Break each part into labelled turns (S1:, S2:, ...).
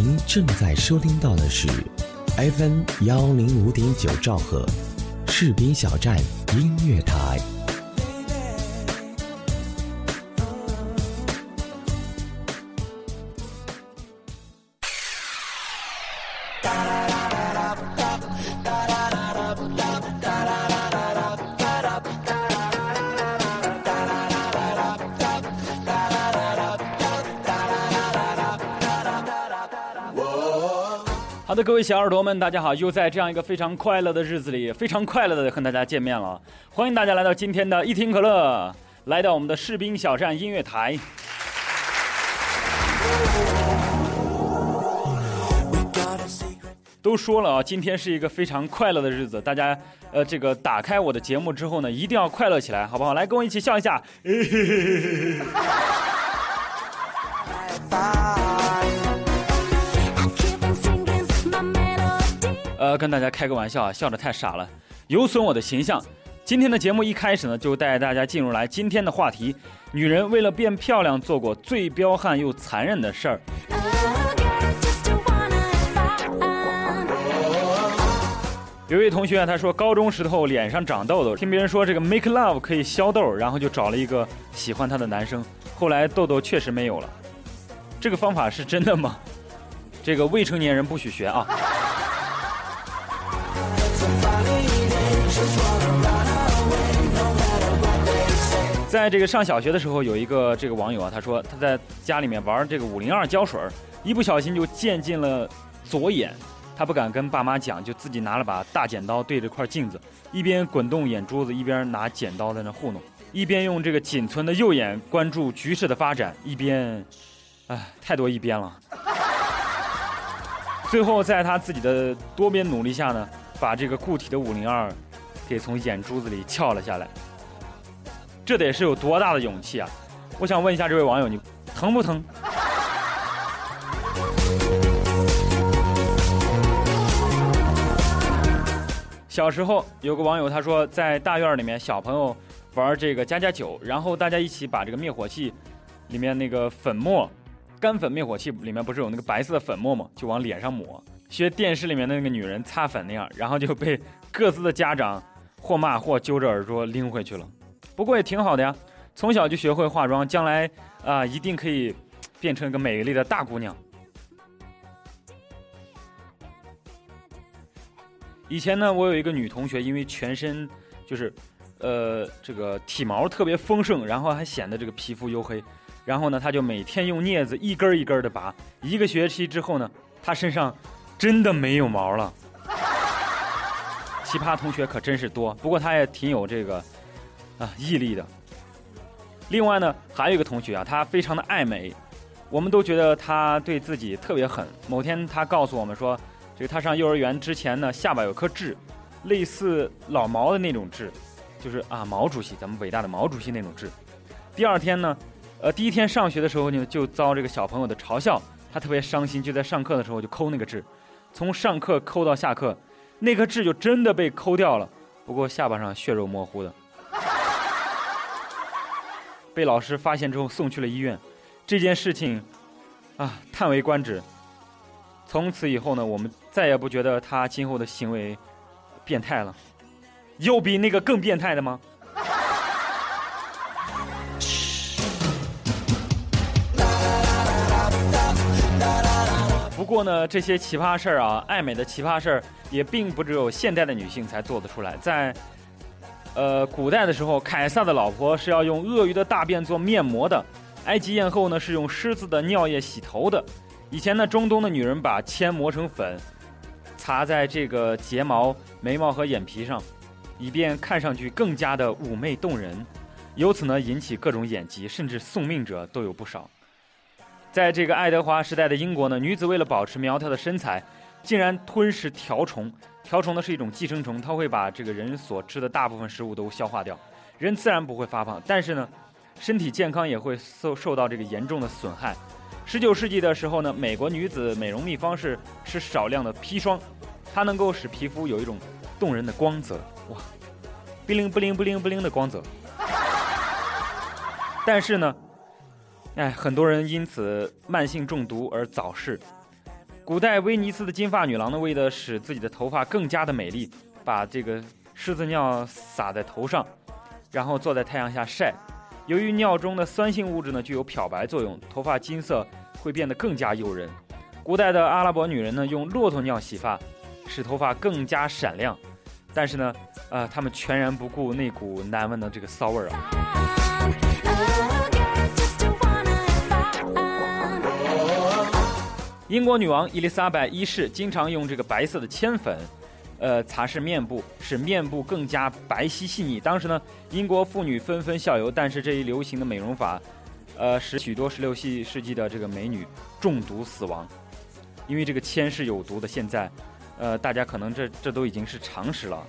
S1: 您正在收听到的是 FM 幺零五点九兆赫，士兵小站音乐台。
S2: 位小耳朵们，大家好！又在这样一个非常快乐的日子里，非常快乐的和大家见面了。欢迎大家来到今天的一听可乐，来到我们的士兵小站音乐台。都说了啊，今天是一个非常快乐的日子，大家呃，这个打开我的节目之后呢，一定要快乐起来，好不好？来，跟我一起笑一下。要，跟大家开个玩笑啊，笑得太傻了，有损我的形象。今天的节目一开始呢，就带大家进入来今天的话题：女人为了变漂亮做过最彪悍又残忍的事儿。有位同学啊，他说高中时候脸上长痘痘，听别人说这个 make love 可以消痘，然后就找了一个喜欢他的男生，后来痘痘确实没有了。这个方法是真的吗？这个未成年人不许学啊。在这个上小学的时候，有一个这个网友啊，他说他在家里面玩这个五零二胶水，一不小心就溅进了左眼，他不敢跟爸妈讲，就自己拿了把大剪刀对着块镜子，一边滚动眼珠子，一边拿剪刀在那糊弄，一边用这个仅存的右眼关注局势的发展，一边，唉，太多一边了。最后在他自己的多边努力下呢，把这个固体的五零二给从眼珠子里撬了下来。这得是有多大的勇气啊！我想问一下这位网友，你疼不疼？小时候有个网友他说，在大院里面小朋友玩这个加加酒，然后大家一起把这个灭火器里面那个粉末，干粉灭火器里面不是有那个白色的粉末吗？就往脸上抹，学电视里面的那个女人擦粉那样，然后就被各自的家长或骂或揪着耳朵拎回去了。不过也挺好的呀，从小就学会化妆，将来啊一定可以变成一个美丽的大姑娘。以前呢，我有一个女同学，因为全身就是，呃，这个体毛特别丰盛，然后还显得这个皮肤黝黑，然后呢，她就每天用镊子一根一根的拔。一个学期之后呢，她身上真的没有毛了。奇葩同学可真是多，不过她也挺有这个。啊，毅力的。另外呢，还有一个同学啊，他非常的爱美，我们都觉得他对自己特别狠。某天他告诉我们说，这个他上幼儿园之前呢，下巴有颗痣，类似老毛的那种痣，就是啊，毛主席，咱们伟大的毛主席那种痣。第二天呢，呃，第一天上学的时候呢，就遭这个小朋友的嘲笑，他特别伤心，就在上课的时候就抠那个痣，从上课抠到下课，那颗痣就真的被抠掉了，不过下巴上血肉模糊的。被老师发现之后送去了医院，这件事情，啊，叹为观止。从此以后呢，我们再也不觉得他今后的行为变态了。有比那个更变态的吗？不过呢，这些奇葩事儿啊，爱美的奇葩事儿，也并不只有现代的女性才做得出来，在。呃，古代的时候，凯撒的老婆是要用鳄鱼的大便做面膜的；埃及艳后呢是用狮子的尿液洗头的。以前呢，中东的女人把铅磨成粉，擦在这个睫毛、眉毛和眼皮上，以便看上去更加的妩媚动人，由此呢引起各种眼疾，甚至送命者都有不少。在这个爱德华时代的英国呢，女子为了保持苗条的身材，竟然吞食条虫。条虫呢是一种寄生虫，它会把这个人所吃的大部分食物都消化掉，人自然不会发胖，但是呢，身体健康也会受受到这个严重的损害。十九世纪的时候呢，美国女子美容秘方是吃少量的砒霜，它能够使皮肤有一种动人的光泽，哇，不灵不灵不灵不灵的光泽。但是呢，哎，很多人因此慢性中毒而早逝。古代威尼斯的金发女郎呢，为了使自己的头发更加的美丽，把这个狮子尿撒在头上，然后坐在太阳下晒。由于尿中的酸性物质呢具有漂白作用，头发金色会变得更加诱人。古代的阿拉伯女人呢用骆驼尿洗发，使头发更加闪亮。但是呢，呃，他们全然不顾那股难闻的这个骚味儿啊。英国女王伊丽莎白一世经常用这个白色的铅粉。呃，擦拭面部，使面部更加白皙细腻。当时呢，英国妇女纷纷效尤，但是这一流行的美容法，呃，使许多十六世世纪的这个美女中毒死亡，因为这个铅是有毒的。现在，呃，大家可能这这都已经是常识了。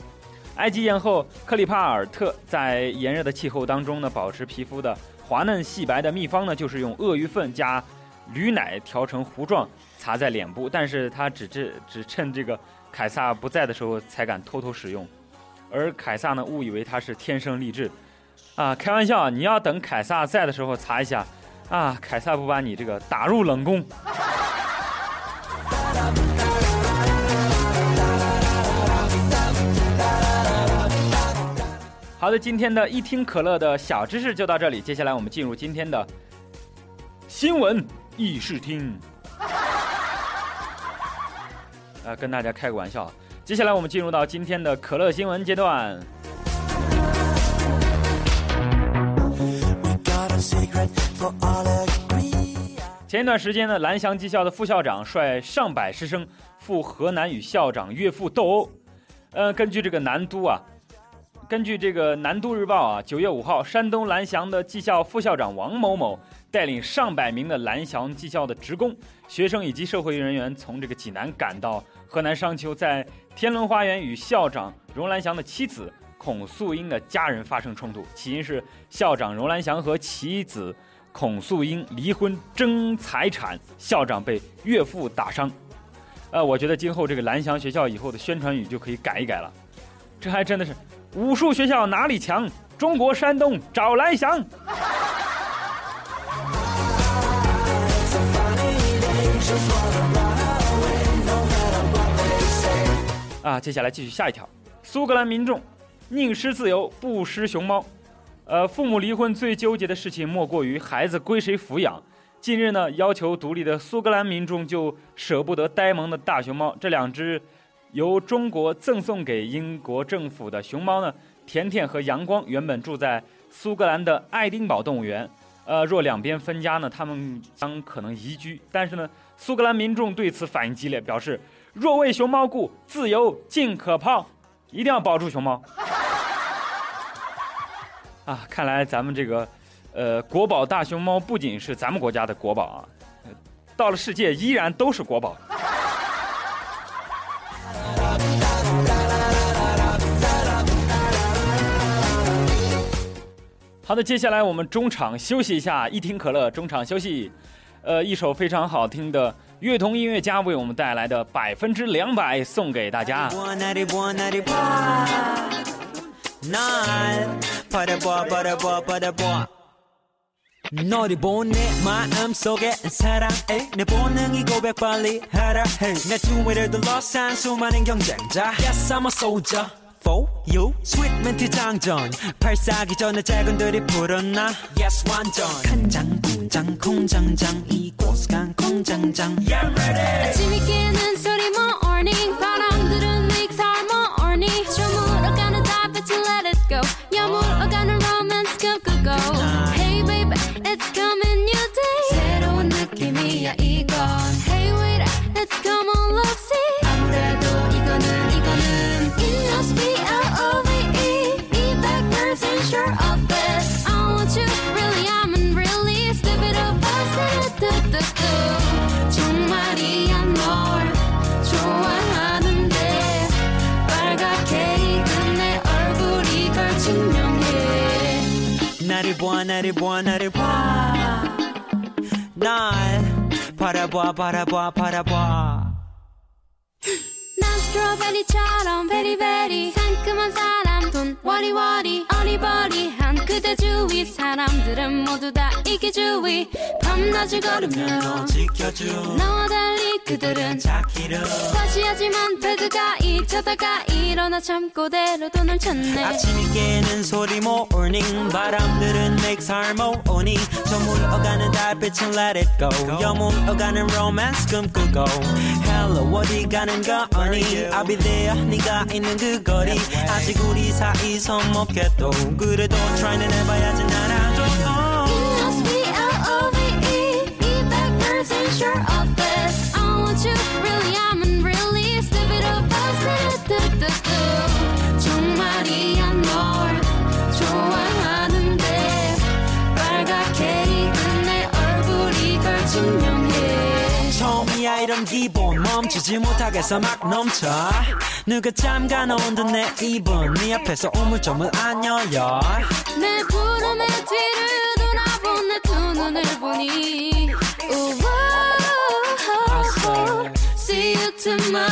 S2: 埃及艳后克里帕尔特在炎热的气候当中呢，保持皮肤的滑嫩细白的秘方呢，就是用鳄鱼粪加驴奶调成糊状擦在脸部，但是他只这只趁这个。凯撒不在的时候才敢偷偷使用，而凯撒呢误以为他是天生丽质，啊，开玩笑，你要等凯撒在的时候擦一下，啊，凯撒不把你这个打入冷宫。好的，今天的一听可乐的小知识就到这里，接下来我们进入今天的新闻议事厅。呃，跟大家开个玩笑。接下来我们进入到今天的可乐新闻阶段。前一段时间呢，蓝翔技校的副校长率上百师生赴河南与校长岳父斗殴。呃，根据这个南都啊，根据这个南都日报啊，九月五号，山东蓝翔的技校副校长王某某。带领上百名的蓝翔技校的职工、学生以及社会人员从这个济南赶到河南商丘，在天伦花园与校长荣兰祥的妻子孔素英的家人发生冲突。起因是校长荣兰祥和妻子孔素英离婚争财产，校长被岳父打伤。呃，我觉得今后这个蓝翔学校以后的宣传语就可以改一改了。这还真的是武术学校哪里强？中国山东找蓝翔。啊，接下来继续下一条。苏格兰民众宁失自由不失熊猫。呃，父母离婚最纠结的事情莫过于孩子归谁抚养。近日呢，要求独立的苏格兰民众就舍不得呆萌的大熊猫。这两只由中国赠送给英国政府的熊猫呢，甜甜和阳光原本住在苏格兰的爱丁堡动物园。呃，若两边分家呢，他们将可能移居。但是呢，苏格兰民众对此反应激烈，表示。若为熊猫故，自由尽可抛，一定要保住熊猫。啊，看来咱们这个，呃，国宝大熊猫不仅是咱们国家的国宝啊，到了世界依然都是国宝。好的，接下来我们中场休息一下，一听可乐，中场休息。呃，一首非常好听的乐童音乐家为我们带来的百分之两百送给大家。For you sweet 멘트 장전. 발사기 전에 작은들이 불었나? Yes 완전. 간장 공장 공장장 이곳 간 공장장. Yeah ready. 아침이 깨는 소리 morning eri buona, di buona, di buona. Dai, paraboa, paraboa, paraboa. Nastro, veli, ciao, veri, veli. Sank, manzana. 돈 워리워리 어리버리한 그대 주위. 사람들은 모두 다 이게 주위 밤낮을 걸으며 너 지켜줘 너와 달리
S3: 그들은 다시 하지만 배드가 잊혀다가 일어나 잠꼬대로도 널 찾네.
S4: 아침이 깨는 소리 모닝 바람들은 makes harmony 저 물어가는 달빛은 let it go. 여물어가는 romance 꿈꾸고 hello 어디 가는 거니 I'll be there 네가 있는 그 거리. 아직 우리 사から依存
S3: もけどグルドトライでねばやじならどう It knows we are
S4: over E. E backwards and sure. 기분 멈추지 못하겠어 막 넘쳐. 누가 잠가놓은 듯내 입은 네 앞에서 우물쭈물 안여요.
S3: 내 구름의 뒤를 돌아본 내 두 눈을 보니. 우와 See you tomorrow.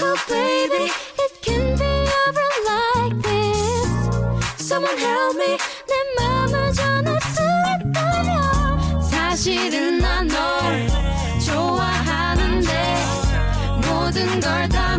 S3: Oh baby it can be ever like this. Someone help me. 내 맘을 전할 수 있다면 사실은 paradise.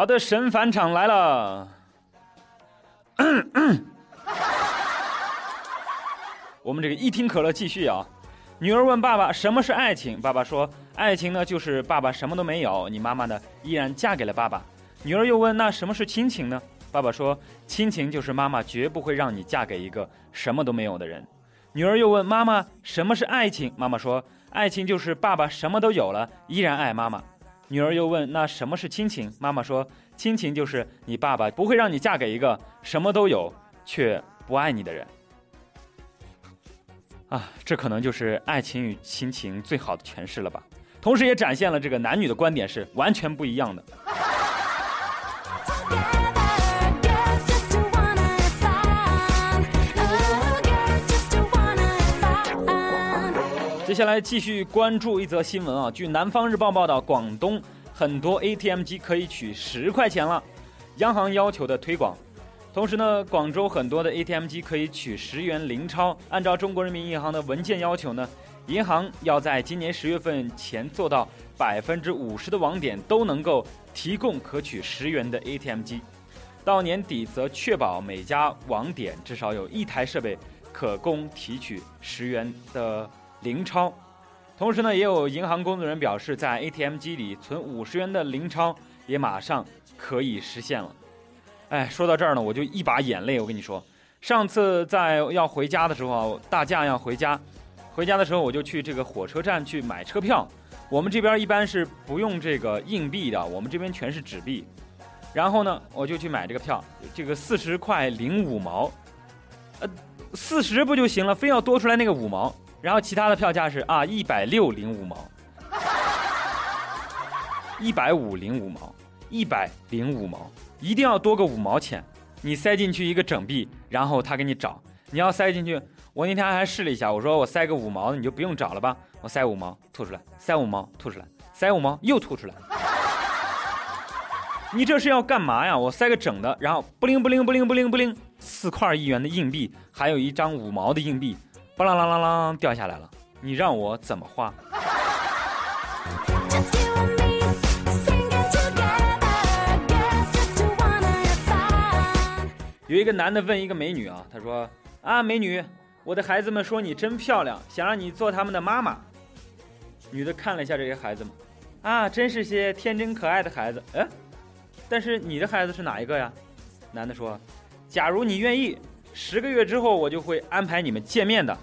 S2: 好的，神返场来了。我们这个一听可乐继续啊。女儿问爸爸什么是爱情，爸爸说爱情呢就是爸爸什么都没有，你妈妈呢依然嫁给了爸爸。女儿又问那什么是亲情呢？爸爸说亲情就是妈妈绝不会让你嫁给一个什么都没有的人。女儿又问妈妈什么是爱情，妈妈说爱情就是爸爸什么都有了，依然爱妈妈。女儿又问那什么是亲情，妈妈说亲情就是你爸爸不会让你嫁给一个什么都有却不爱你的人。啊，这可能就是爱情与亲情最好的诠释了吧，同时也展现了这个男女的观点是完全不一样的。接下来继续关注一则新闻啊，据南方日报报道，广东很多 ATM 机可以取十块钱了，央行要求的推广。同时呢，广州很多的 ATM 机可以取十元零钞。按照中国人民银行的文件要求呢，银行要在今年十月份前做到百分之五十的网点都能够提供可取十元的 ATM 机，到年底则确保每家网点至少有一台设备可供提取十元的零钞。同时呢，也有银行工作人员表示，在 ATM 机里存五十元的零钞也马上可以实现了。哎，说到这儿呢，我就一把眼泪。我跟你说，上次在要回家的时候，大假要回家，回家的时候我就去这个火车站去买车票。我们这边一般是不用这个硬币的，我们这边全是纸币。然后呢，我就去买这个票，这个四十块零五毛，呃，四十不就行了，非要多出来那个五毛。然后其他的票价是啊，一百六零五毛，一百五零五毛，一百零五毛，一定要多个五毛钱。你塞进去一个整币，然后他给你找。你要塞进去，我那天还试了一下，我说我塞个五毛的，你就不用找了吧？我塞五毛吐出来，塞五毛吐出来，塞五毛又吐出来。你这是要干嘛呀？我塞个整的，然后不灵不灵不灵不灵不灵，四块一元的硬币，还有一张五毛的硬币，巴啷啷啷啷掉下来了。你让我怎么花
S3: ？Just you and me singing together. Girls just wanna have fun.
S2: 有一个男的问一个美女啊，他说：“啊，美女，我的孩子们说你真漂亮，想让你做他们的妈妈。”女的看了一下这些孩子们，啊，真是些天真可爱的孩子。哎，但是你的孩子是哪一个呀？男的说：“假如你愿意，十个月之后我就会安排你们见面的。”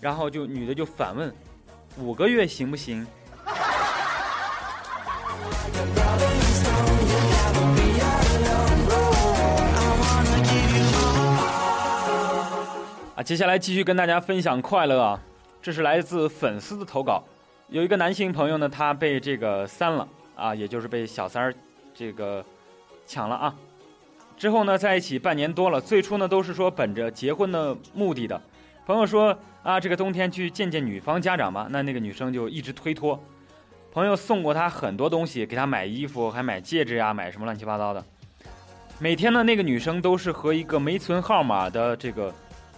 S2: 然后就女的就反问：“五个月行不行？”啊，接下来继续跟大家分享快乐啊，这是来自粉丝的投稿。有一个男性朋友呢，他被这个三了啊，也就是被小三儿这个抢了啊。之后呢，在一起半年多了，最初呢都是说本着结婚的目的的。朋友说啊，这个冬天去见见女方家长吧，那那个女生就一直推脱。朋友送过她很多东西，给她买衣服，还买戒指呀，买什么乱七八糟的。每天呢，那个女生都是和一个没存号码的这个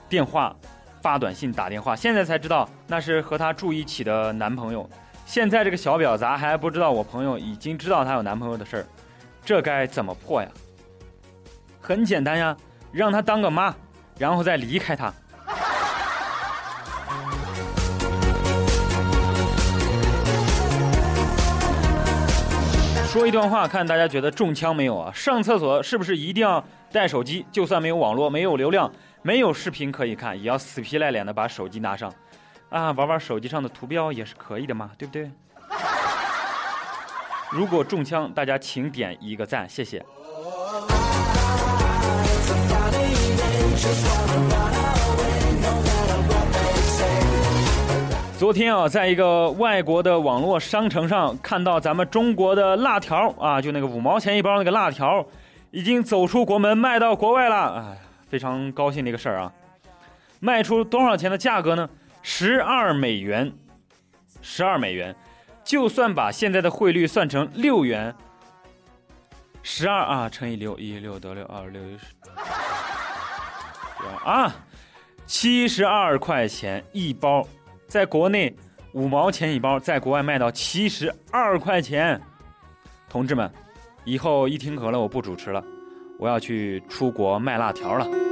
S2: 电话发短信、打电话。现在才知道那是和她住一起的男朋友。现在这个小婊砸还不知道我朋友已经知道她有男朋友的事儿，这该怎么破呀？很简单呀，让她当个妈，然后再离开她。说一段话，看大家觉得中枪没有啊？上厕所是不是一定要带手机？就算没有网络、没有流量、没有视频可以看，也要死皮赖脸的把手机拿上，啊，玩玩手机上的图标也是可以的嘛，对不对？如果中枪，大家请点一个赞，谢谢。昨天啊，在一个外国的网络商城上看到咱们中国的辣条啊，就那个五毛钱一包那个辣条，已经走出国门卖到国外了，哎，非常高兴的一个事儿啊！卖出多少钱的价格呢？十二美元，十二美元，就算把现在的汇率算成六元，十二啊乘以六，一六得六，二六一十，啊，七十二块钱一包。在国内五毛钱一包，在国外卖到七十二块钱。同志们，以后一听可乐我不主持了，我要去出国卖辣条了。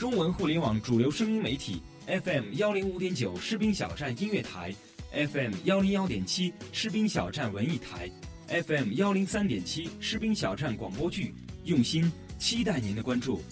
S2: 中文互联网主流声音媒体 FM 幺零五点九士兵小站音乐台，FM 幺零幺点七士兵小站文艺台，FM 幺零三点七士兵小站广播剧，用心期待您的关注。